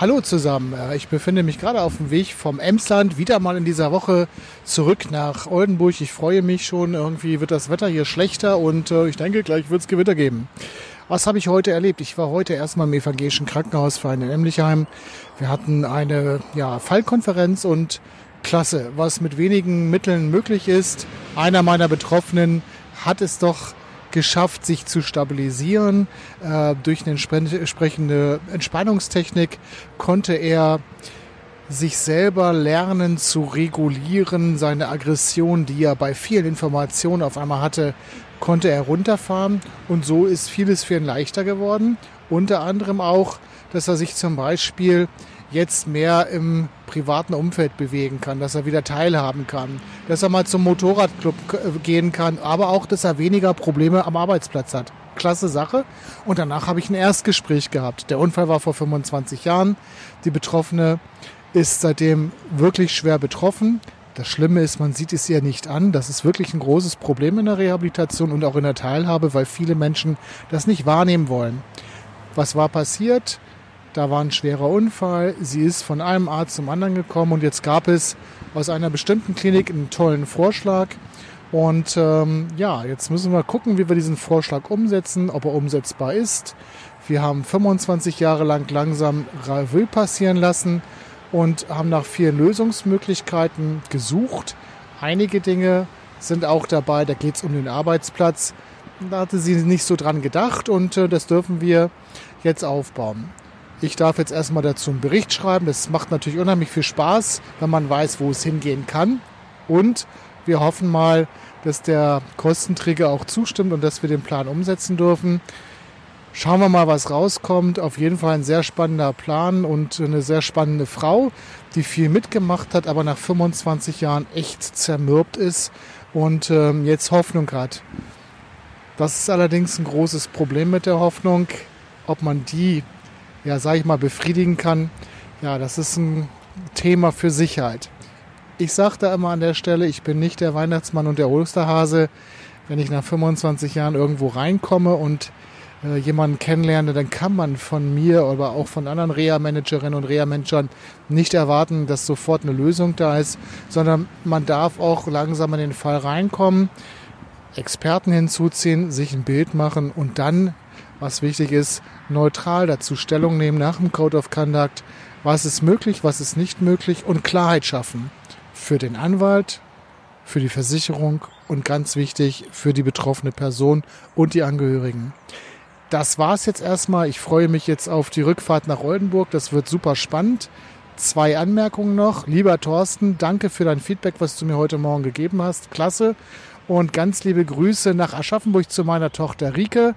Hallo zusammen, Äh, ich befinde mich gerade auf dem Weg vom Emsland wieder mal in dieser Woche zurück nach Oldenburg. Ich freue mich schon, irgendwie wird das Wetter hier schlechter und äh, ich denke, gleich wird es Gewitter geben. Was habe ich heute erlebt? Ich war heute erstmal im evangelischen Krankenhausverein in Emlichheim. Wir hatten eine ja, Fallkonferenz und klasse, was mit wenigen Mitteln möglich ist. Einer meiner Betroffenen hat es doch geschafft, sich zu stabilisieren. Äh, durch eine entsprechende Entspannungstechnik konnte er sich selber lernen zu regulieren, seine Aggression, die er bei vielen Informationen auf einmal hatte, konnte er runterfahren und so ist vieles für ihn leichter geworden. Unter anderem auch, dass er sich zum Beispiel jetzt mehr im privaten Umfeld bewegen kann, dass er wieder teilhaben kann, dass er mal zum Motorradclub gehen kann, aber auch, dass er weniger Probleme am Arbeitsplatz hat. Klasse Sache. Und danach habe ich ein Erstgespräch gehabt. Der Unfall war vor 25 Jahren. Die Betroffene ist seitdem wirklich schwer betroffen. Das Schlimme ist, man sieht es ihr nicht an. Das ist wirklich ein großes Problem in der Rehabilitation und auch in der Teilhabe, weil viele Menschen das nicht wahrnehmen wollen. Was war passiert? Da war ein schwerer Unfall. Sie ist von einem Arzt zum anderen gekommen und jetzt gab es aus einer bestimmten Klinik einen tollen Vorschlag. Und ähm, ja, jetzt müssen wir gucken, wie wir diesen Vorschlag umsetzen, ob er umsetzbar ist. Wir haben 25 Jahre lang langsam Revue passieren lassen und haben nach vielen Lösungsmöglichkeiten gesucht. Einige Dinge sind auch dabei, da geht es um den Arbeitsplatz. Da hatte sie nicht so dran gedacht und äh, das dürfen wir jetzt aufbauen. Ich darf jetzt erstmal dazu einen Bericht schreiben. Das macht natürlich unheimlich viel Spaß, wenn man weiß, wo es hingehen kann. Und wir hoffen mal, dass der Kostenträger auch zustimmt und dass wir den Plan umsetzen dürfen. Schauen wir mal, was rauskommt. Auf jeden Fall ein sehr spannender Plan und eine sehr spannende Frau, die viel mitgemacht hat, aber nach 25 Jahren echt zermürbt ist und ähm, jetzt Hoffnung hat. Das ist allerdings ein großes Problem mit der Hoffnung, ob man die ja, sage ich mal, befriedigen kann, ja, das ist ein Thema für Sicherheit. Ich sage da immer an der Stelle, ich bin nicht der Weihnachtsmann und der Osterhase. Wenn ich nach 25 Jahren irgendwo reinkomme und äh, jemanden kennenlerne, dann kann man von mir oder auch von anderen Reha-Managerinnen und Reha-Managern nicht erwarten, dass sofort eine Lösung da ist, sondern man darf auch langsam in den Fall reinkommen, Experten hinzuziehen, sich ein Bild machen und dann was wichtig ist, neutral dazu Stellung nehmen nach dem Code of Conduct, was ist möglich, was ist nicht möglich und Klarheit schaffen für den Anwalt, für die Versicherung und ganz wichtig für die betroffene Person und die Angehörigen. Das war's jetzt erstmal. Ich freue mich jetzt auf die Rückfahrt nach Oldenburg. Das wird super spannend. Zwei Anmerkungen noch. Lieber Thorsten, danke für dein Feedback, was du mir heute Morgen gegeben hast. Klasse. Und ganz liebe Grüße nach Aschaffenburg zu meiner Tochter Rike.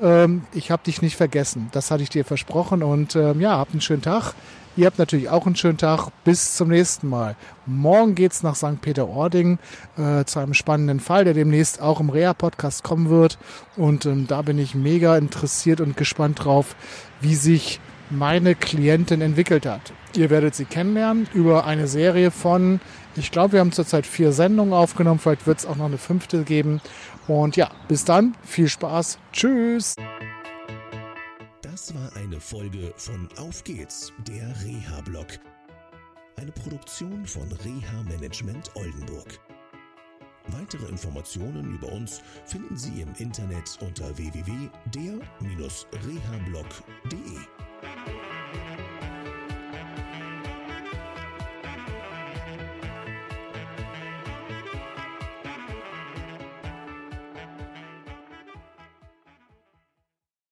Ähm, ich habe dich nicht vergessen. Das hatte ich dir versprochen. Und ähm, ja, habt einen schönen Tag. Ihr habt natürlich auch einen schönen Tag. Bis zum nächsten Mal. Morgen geht's nach St. Peter-Ording äh, zu einem spannenden Fall, der demnächst auch im Rea-Podcast kommen wird. Und ähm, da bin ich mega interessiert und gespannt drauf, wie sich meine Klientin entwickelt hat. Ihr werdet sie kennenlernen über eine Serie von ich glaube, wir haben zurzeit vier Sendungen aufgenommen. Vielleicht wird es auch noch eine fünfte geben. Und ja, bis dann. Viel Spaß. Tschüss. Das war eine Folge von Auf geht's, der Reha-Blog. Eine Produktion von Reha Management Oldenburg. Weitere Informationen über uns finden Sie im Internet unter www.der-rehablog.de.